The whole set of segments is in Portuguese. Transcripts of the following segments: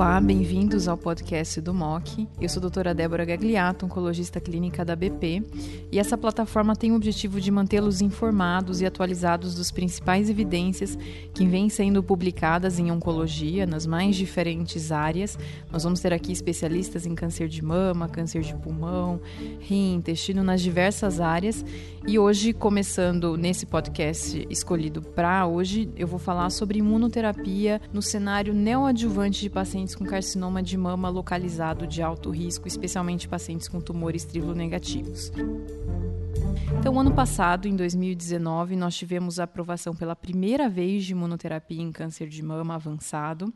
Olá, bem-vindos ao podcast do MOC. Eu sou a doutora Débora Gagliato, oncologista clínica da BP, e essa plataforma tem o objetivo de mantê-los informados e atualizados dos principais evidências que vêm sendo publicadas em oncologia nas mais diferentes áreas. Nós vamos ter aqui especialistas em câncer de mama, câncer de pulmão, rim, intestino, nas diversas áreas. E hoje, começando nesse podcast escolhido para hoje, eu vou falar sobre imunoterapia no cenário neoadjuvante de pacientes com carcinoma de mama localizado de alto risco, especialmente pacientes com tumores triplo-negativos. Então, ano passado, em 2019, nós tivemos a aprovação pela primeira vez de imunoterapia em câncer de mama avançado.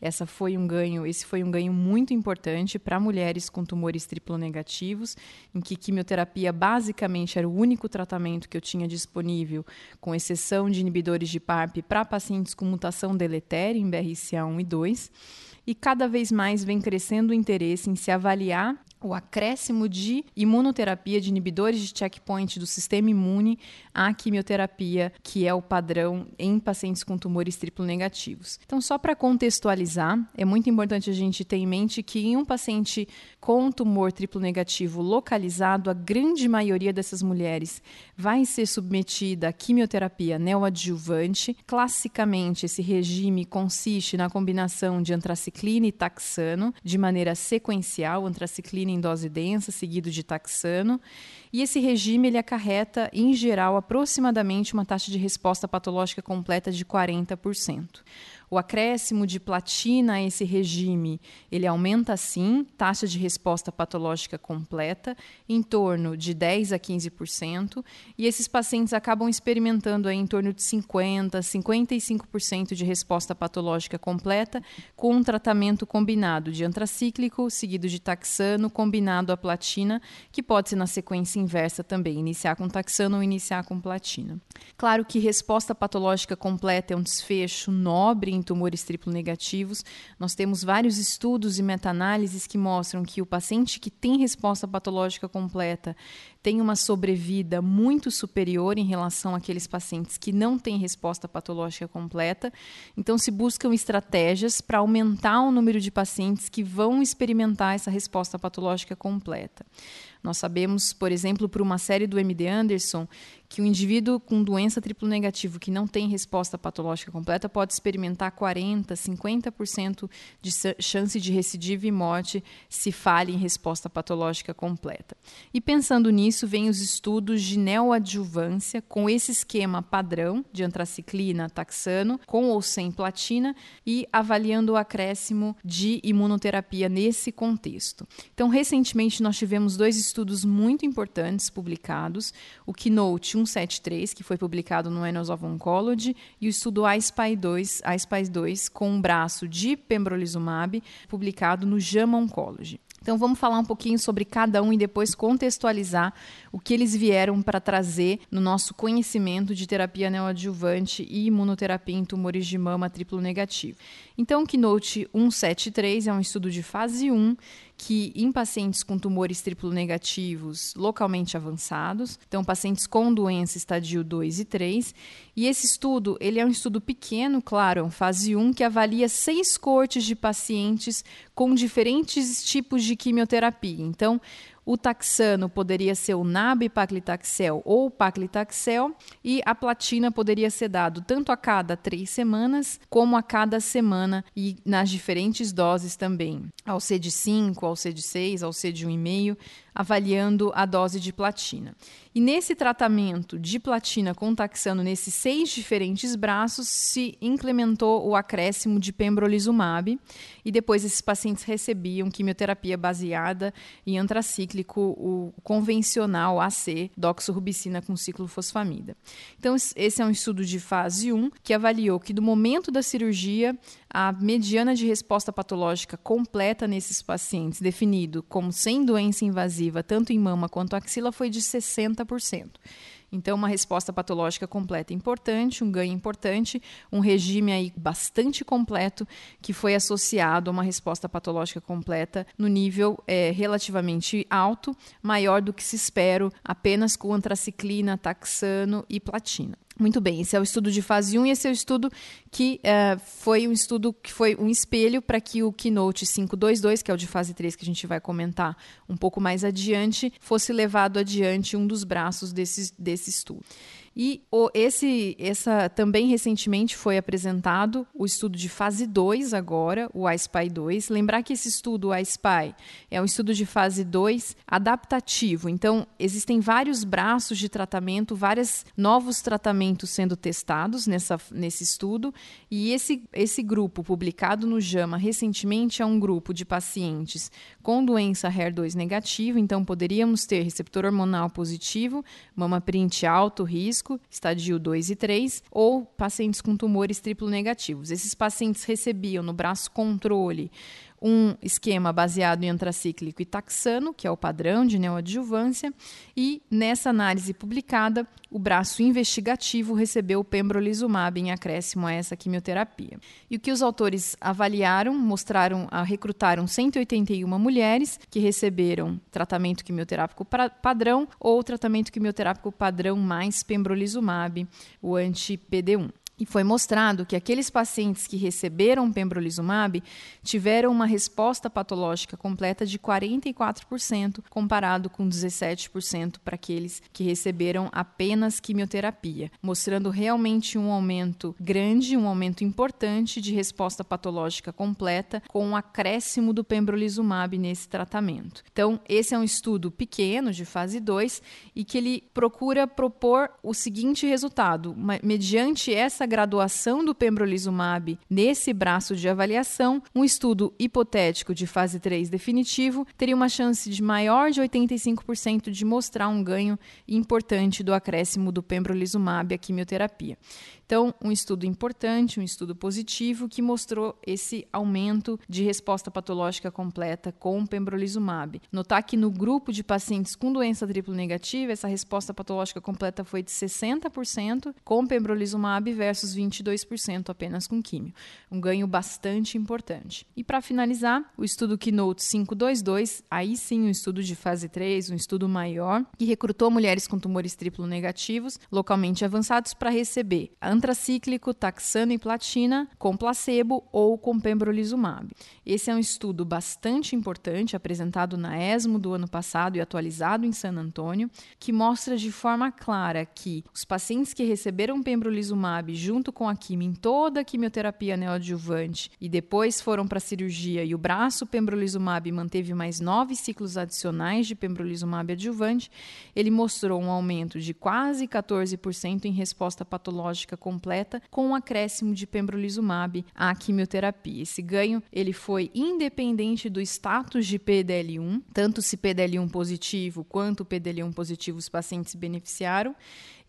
Essa foi um ganho, esse foi um ganho muito importante para mulheres com tumores triplo-negativos, em que quimioterapia basicamente era o único tratamento que eu tinha disponível, com exceção de inibidores de PARP para pacientes com mutação deletéria em BRCA1 e 2 e cada vez mais vem crescendo o interesse em se avaliar o acréscimo de imunoterapia de inibidores de checkpoint do sistema imune à quimioterapia, que é o padrão em pacientes com tumores triplo negativos. Então, só para contextualizar, é muito importante a gente ter em mente que em um paciente com tumor triplo negativo localizado, a grande maioria dessas mulheres vai ser submetida à quimioterapia neoadjuvante. Classicamente, esse regime consiste na combinação de antraciclina e taxano de maneira sequencial, antraciclina em dose densa, seguido de taxano. E esse regime ele acarreta, em geral, aproximadamente uma taxa de resposta patológica completa de 40%. O acréscimo de platina a esse regime, ele aumenta sim, taxa de resposta patológica completa, em torno de 10 a 15%, e esses pacientes acabam experimentando aí em torno de 50, 55% de resposta patológica completa com um tratamento combinado de antracíclico seguido de taxano combinado a platina, que pode ser na sequência inversa também, iniciar com taxano ou iniciar com platina. Claro que resposta patológica completa é um desfecho nobre em tumores triplo negativos. Nós temos vários estudos e meta-análises que mostram que o paciente que tem resposta patológica completa tem uma sobrevida muito superior em relação àqueles pacientes que não têm resposta patológica completa. Então, se buscam estratégias para aumentar o número de pacientes que vão experimentar essa resposta patológica completa. Nós sabemos, por exemplo, por uma série do MD Anderson, que o indivíduo com doença triplo negativo que não tem resposta patológica completa pode experimentar 40, 50% de chance de recidiva e morte se falhe em resposta patológica completa. E pensando nisso, vem os estudos de neoadjuvância com esse esquema padrão de antraciclina, taxano, com ou sem platina e avaliando o acréscimo de imunoterapia nesse contexto. Então, recentemente nós tivemos dois estudos muito importantes publicados, o Keynote 173, que foi publicado no Annals of Oncology, e o estudo iSPY2, iSPY2 com um braço de pembrolizumab, publicado no JAMA Oncology. Então vamos falar um pouquinho sobre cada um e depois contextualizar o que eles vieram para trazer no nosso conhecimento de terapia neoadjuvante e imunoterapia em tumores de mama triplo negativo. Então, Keynote 173 é um estudo de fase 1 que em pacientes com tumores triplo negativos localmente avançados, então pacientes com doença estadio 2 e 3, e esse estudo, ele é um estudo pequeno, claro, é um fase 1 que avalia seis cortes de pacientes com diferentes tipos de quimioterapia. Então, o taxano poderia ser o nab-paclitaxel ou paclitaxel e a platina poderia ser dado tanto a cada três semanas como a cada semana e nas diferentes doses também, ao C de 5, ao C de 6, ao C de 1,5 avaliando a dose de platina. E nesse tratamento de platina com taxano nesses seis diferentes braços, se implementou o acréscimo de pembrolizumab e depois esses pacientes recebiam quimioterapia baseada em antracíclico, o convencional AC, doxorubicina com ciclofosfamida. Então, esse é um estudo de fase 1 que avaliou que do momento da cirurgia, a mediana de resposta patológica completa nesses pacientes, definido como sem doença invasiva, tanto em mama quanto axila, foi de 60%. Então, uma resposta patológica completa importante, um ganho importante, um regime aí bastante completo que foi associado a uma resposta patológica completa no nível é, relativamente alto, maior do que se espera apenas com antraciclina, taxano e platina. Muito bem, esse é o estudo de fase 1 e esse é o estudo que uh, foi um estudo que foi um espelho para que o Keynote 522, que é o de fase 3 que a gente vai comentar um pouco mais adiante, fosse levado adiante um dos braços desse, desse estudo. E esse, essa também recentemente foi apresentado o estudo de fase 2 agora, o iSpy 2. Lembrar que esse estudo, o iSpy, é um estudo de fase 2 adaptativo. Então, existem vários braços de tratamento, vários novos tratamentos sendo testados nessa, nesse estudo. E esse, esse grupo, publicado no JAMA recentemente, é um grupo de pacientes com doença HER2 negativa. Então, poderíamos ter receptor hormonal positivo, mama print alto risco risco, estadio 2 e 3, ou pacientes com tumores triplo negativos. Esses pacientes recebiam no braço controle um esquema baseado em antracíclico e taxano, que é o padrão de neoadjuvância, e nessa análise publicada, o braço investigativo recebeu o pembrolizumab em acréscimo a essa quimioterapia. E o que os autores avaliaram, mostraram, recrutaram 181 mulheres que receberam tratamento quimioterápico padrão ou tratamento quimioterápico padrão mais pembrolizumab, o anti-PD1. E foi mostrado que aqueles pacientes que receberam pembrolizumab tiveram uma resposta patológica completa de 44%, comparado com 17% para aqueles que receberam apenas quimioterapia, mostrando realmente um aumento grande, um aumento importante de resposta patológica completa com o um acréscimo do pembrolizumab nesse tratamento. Então, esse é um estudo pequeno de fase 2 e que ele procura propor o seguinte resultado, mediante essa graduação do pembrolizumab nesse braço de avaliação, um estudo hipotético de fase 3 definitivo teria uma chance de maior de 85% de mostrar um ganho importante do acréscimo do pembrolizumab à quimioterapia. Então, um estudo importante, um estudo positivo que mostrou esse aumento de resposta patológica completa com pembrolizumab. Notar que no grupo de pacientes com doença triplo negativa, essa resposta patológica completa foi de 60% com pembrolizumab versus 22% apenas com químio. Um ganho bastante importante. E para finalizar, o estudo Keynote 522, aí sim um estudo de fase 3, um estudo maior, que recrutou mulheres com tumores triplo negativos, localmente avançados, para receber antracíclico, taxano e platina com placebo ou com pembrolizumab. Esse é um estudo bastante importante, apresentado na ESMO do ano passado e atualizado em San Antônio, que mostra de forma clara que os pacientes que receberam pembrolizumab junto com a quimio em toda a quimioterapia neoadjuvante e depois foram para a cirurgia e o braço pembrolizumab manteve mais nove ciclos adicionais de pembrolizumab adjuvante, ele mostrou um aumento de quase 14% em resposta patológica completa com um acréscimo de pembrolizumab à quimioterapia. Esse ganho ele foi independente do status de PDL1, tanto se PDL1 positivo quanto PDL1 positivo os pacientes beneficiaram.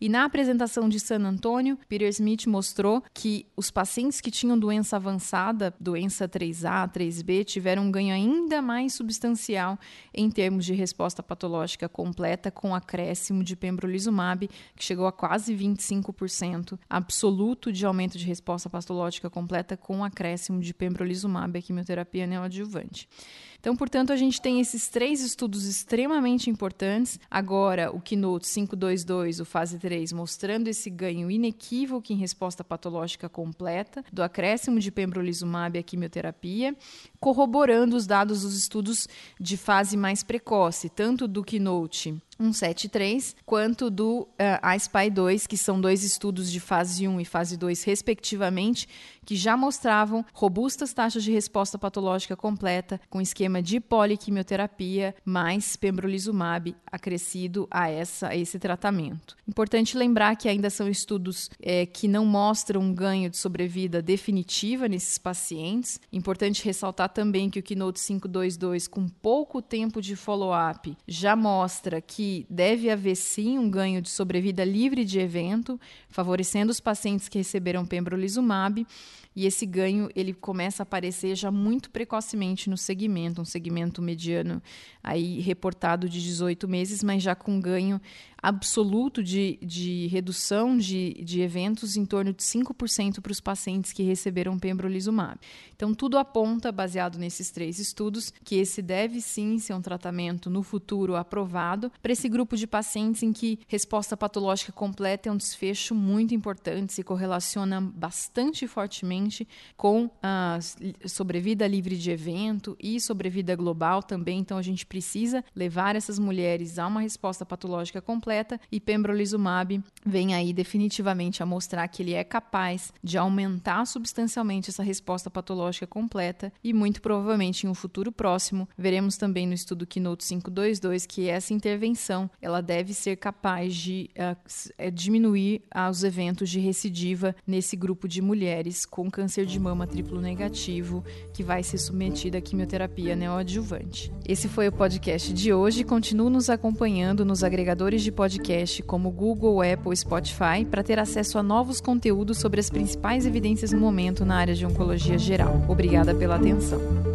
E na apresentação de San Antônio, Peter Smith mostrou que os pacientes que tinham doença avançada, doença 3A, 3B, tiveram um ganho ainda mais substancial em termos de resposta patológica completa com acréscimo de pembrolizumab, que chegou a quase 25% absoluto de aumento de resposta patológica completa com acréscimo de pembrolizumab, a quimioterapia neoadjuvante. Então, portanto, a gente tem esses três estudos extremamente importantes. Agora, o Keynote 522, o fase 3, mostrando esse ganho inequívoco em resposta patológica completa do acréscimo de pembrolizumab à quimioterapia, corroborando os dados dos estudos de fase mais precoce, tanto do Keynote 173, quanto do uh, eh, iSpy 2, que são dois estudos de fase 1 e fase 2, respectivamente, que já mostravam robustas taxas de resposta patológica completa com esquema de poliquimioterapia mais pembrolizumab acrescido a, essa, a esse tratamento. Importante lembrar que ainda são estudos é, que não mostram um ganho de sobrevida definitiva nesses pacientes. Importante ressaltar também que o Keynote 522, com pouco tempo de follow-up, já mostra que deve haver sim um ganho de sobrevida livre de evento, favorecendo os pacientes que receberam pembrolizumab, e esse ganho ele começa a aparecer já muito precocemente no segmento, um segmento mediano aí reportado de 18 meses, mas já com ganho absoluto de, de redução de, de eventos em torno de 5% para os pacientes que receberam pembrolizumab. Então, tudo aponta, baseado nesses três estudos, que esse deve sim ser um tratamento no futuro aprovado para esse grupo de pacientes em que resposta patológica completa é um desfecho muito importante, se correlaciona bastante fortemente com a sobrevida livre de evento e sobrevida global também. Então, a gente precisa levar essas mulheres a uma resposta patológica completa e pembrolizumab vem aí definitivamente a mostrar que ele é capaz de aumentar substancialmente essa resposta patológica completa e muito provavelmente em um futuro próximo veremos também no estudo Keynote 522 que essa intervenção ela deve ser capaz de uh, diminuir os eventos de recidiva nesse grupo de mulheres com câncer de mama triplo negativo que vai ser submetida à quimioterapia neoadjuvante. Esse foi o podcast de hoje. Continue nos acompanhando nos agregadores de podcast como Google, Apple, Spotify para ter acesso a novos conteúdos sobre as principais evidências no momento na área de oncologia geral. Obrigada pela atenção.